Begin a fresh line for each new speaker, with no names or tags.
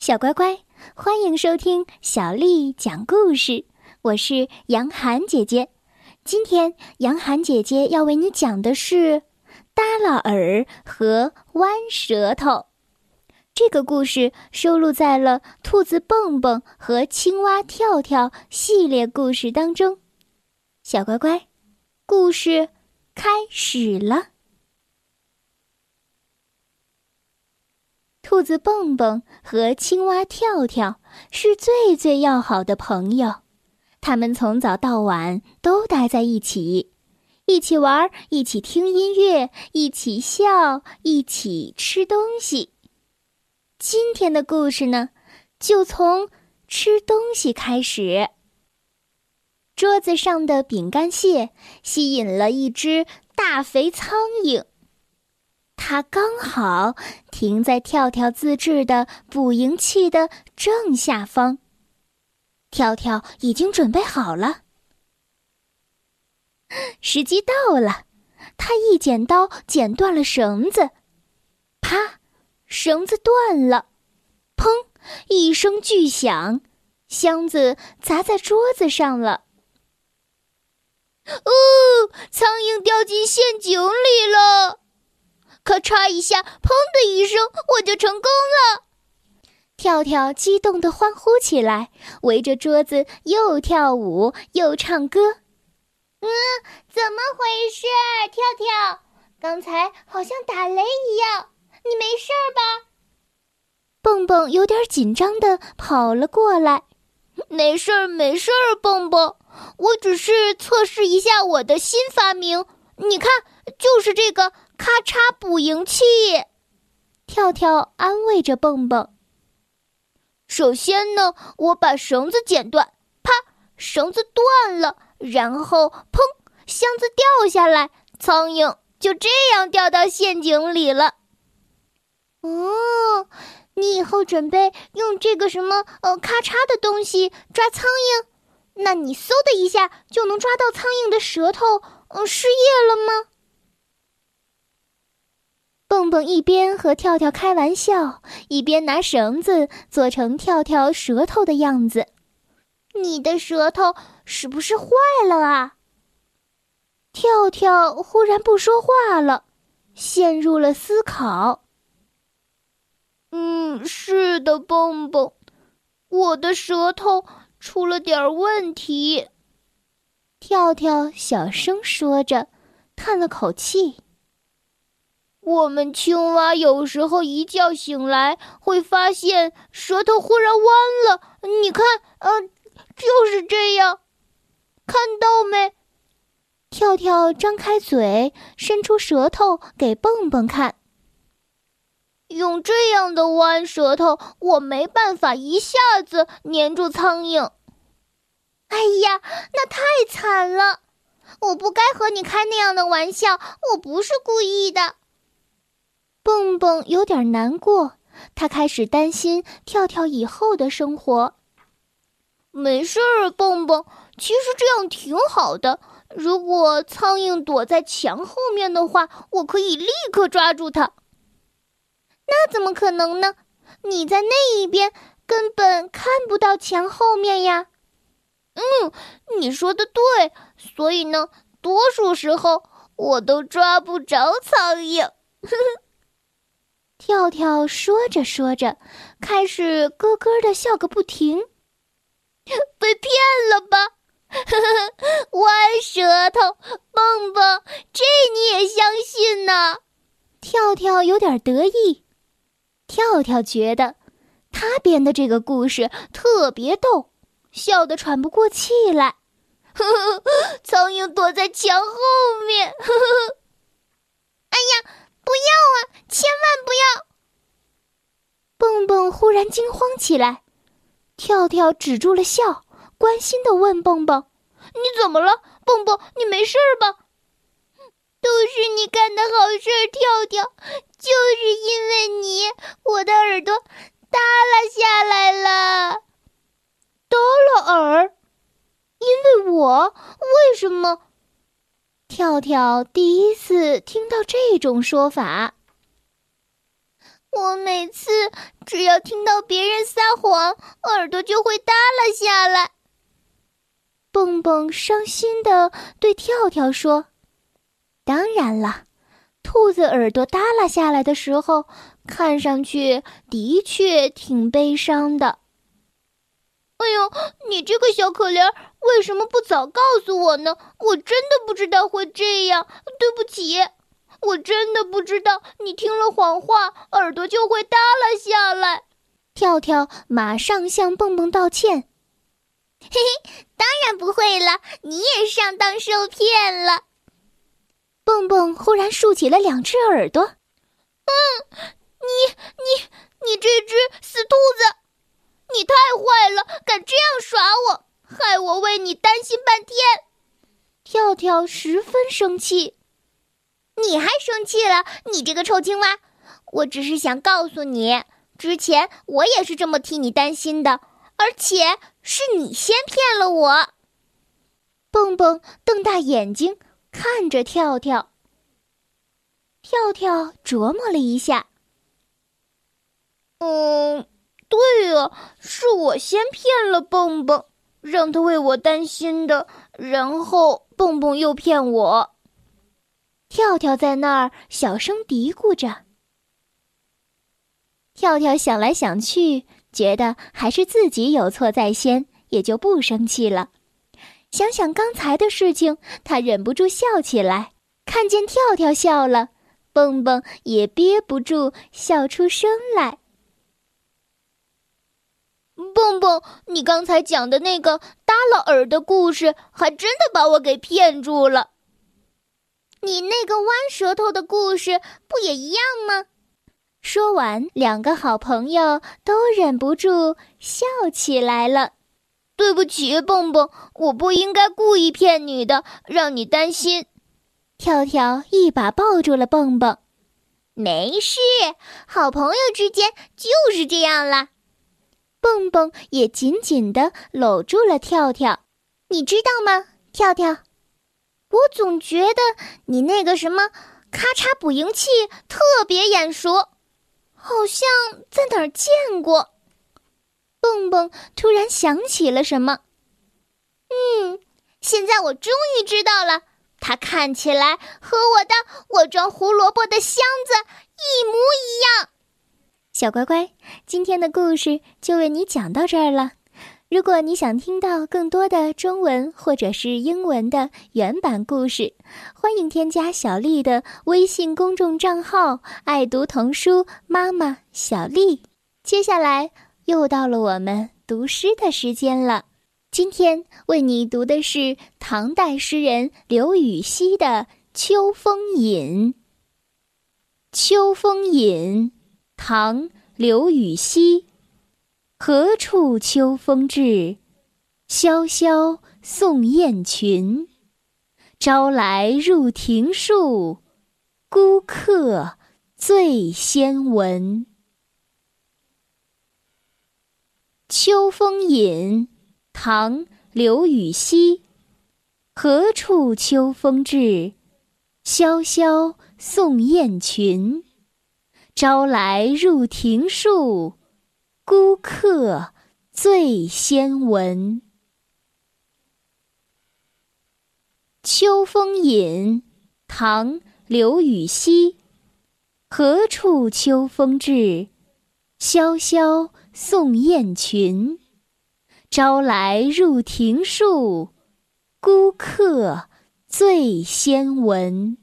小乖乖，欢迎收听小丽讲故事。我是杨涵姐姐，今天杨涵姐姐要为你讲的是耷拉耳和弯舌头。这个故事收录在了《兔子蹦蹦》和《青蛙跳跳》系列故事当中。小乖乖，故事开始了。兔子蹦蹦和青蛙跳跳是最最要好的朋友，他们从早到晚都待在一起，一起玩，一起听音乐，一起笑，一起吃东西。今天的故事呢，就从吃东西开始。桌子上的饼干屑吸引了一只大肥苍蝇。它刚好停在跳跳自制的捕蝇器的正下方。跳跳已经准备好了，时机到了，他一剪刀剪断了绳子，啪，绳子断了，砰，一声巨响，箱子砸在桌子上了。
哦，苍蝇掉进陷阱里了。咔嚓一下，砰的一声，我就成功了！
跳跳激动地欢呼起来，围着桌子又跳舞又唱歌。
嗯，怎么回事？跳跳，刚才好像打雷一样，你没事吧？
蹦蹦有点紧张地跑了过来。
没事儿，没事儿，蹦蹦，我只是测试一下我的新发明，你看，就是这个。咔嚓！捕蝇器，
跳跳安慰着蹦蹦。
首先呢，我把绳子剪断，啪，绳子断了，然后砰，箱子掉下来，苍蝇就这样掉到陷阱里了。
哦，你以后准备用这个什么呃咔嚓的东西抓苍蝇？那你嗖的一下就能抓到苍蝇的舌头，嗯，失业了吗？
蹦蹦一边和跳跳开玩笑，一边拿绳子做成跳跳舌头的样子。
你的舌头是不是坏了啊？
跳跳忽然不说话了，陷入了思考。
嗯，是的，蹦蹦，我的舌头出了点问题。
跳跳小声说着，叹了口气。
我们青蛙有时候一觉醒来，会发现舌头忽然弯了。你看，呃，就是这样，看到没？
跳跳张开嘴，伸出舌头给蹦蹦看。
用这样的弯舌头，我没办法一下子粘住苍蝇。
哎呀，那太惨了！我不该和你开那样的玩笑，我不是故意的。
蹦蹦有点难过，他开始担心跳跳以后的生活。
没事儿，蹦蹦，其实这样挺好的。如果苍蝇躲在墙后面的话，我可以立刻抓住它。
那怎么可能呢？你在那一边根本看不到墙后面呀。
嗯，你说的对。所以呢，多数时候我都抓不着苍蝇。呵呵。
跳跳说着说着，开始咯咯的笑个不停。
被骗了吧？弯舌头，蹦蹦，这你也相信呢？
跳跳有点得意。跳跳觉得，他编的这个故事特别逗，笑得喘不过气来。
苍蝇躲在墙后面。
哎呀！不要啊！千万不要！
蹦蹦忽然惊慌起来，跳跳止住了笑，关心的问蹦蹦：“
你怎么了？蹦蹦，你没事吧？”“
都是你干的好事，跳跳，就是因为你，我的耳朵耷拉下来了。”“
耷拉耳？因为我？为什么？”跳跳第一次听到这种说法。
我每次只要听到别人撒谎，耳朵就会耷拉下来。
蹦蹦伤心的对跳跳说：“当然了，兔子耳朵耷拉下来的时候，看上去的确挺悲伤的。”
哎呦，你这个小可怜，为什么不早告诉我呢？我真的不知道会这样，对不起，我真的不知道你听了谎话，耳朵就会耷拉下来。
跳跳马上向蹦蹦道歉。
嘿嘿，当然不会了，你也上当受骗了。
蹦蹦忽然竖起了两只耳朵。
嗯，你你你这只死兔子！你太坏了，敢这样耍我，害我为你担心半天。
跳十分生气，
你还生气了？你这个臭青蛙！我只是想告诉你，之前我也是这么替你担心的，而且是你先骗了我。
蹦蹦瞪大眼睛看着跳跳，跳跳琢磨了一下，
嗯。对呀，是我先骗了蹦蹦，让他为我担心的，然后蹦蹦又骗我。
跳跳在那儿小声嘀咕着。跳跳想来想去，觉得还是自己有错在先，也就不生气了。想想刚才的事情，他忍不住笑起来。看见跳跳笑了，蹦蹦也憋不住笑出声来。
蹦蹦，你刚才讲的那个耷拉耳的故事，还真的把我给骗住了。你那个弯舌头的故事不也一样吗？
说完，两个好朋友都忍不住笑起来了。
对不起，蹦蹦，我不应该故意骗你的，让你担心。
跳跳一把抱住了蹦蹦，
没事，好朋友之间就是这样啦。
蹦蹦也紧紧地搂住了跳跳，
你知道吗，跳跳？我总觉得你那个什么咔嚓捕蝇器特别眼熟，好像在哪儿见过。
蹦蹦突然想起了什么，
嗯，现在我终于知道了，它看起来和我的我装胡萝卜的箱子一模一样。
小乖乖，今天的故事就为你讲到这儿了。如果你想听到更多的中文或者是英文的原版故事，欢迎添加小丽的微信公众账号“爱读童书妈妈小丽”。接下来又到了我们读诗的时间了。今天为你读的是唐代诗人刘禹锡的《秋风引》。《秋风引》唐·刘禹锡，何处秋风至？萧萧送雁群。朝来入庭树，孤客最先闻。《秋风引》唐·刘禹锡，何处秋风至？萧萧送雁群。朝来入庭树，孤客最先闻。《秋风引》唐·刘禹锡，何处秋风至？萧萧送雁群。朝来入庭树，孤客最先闻。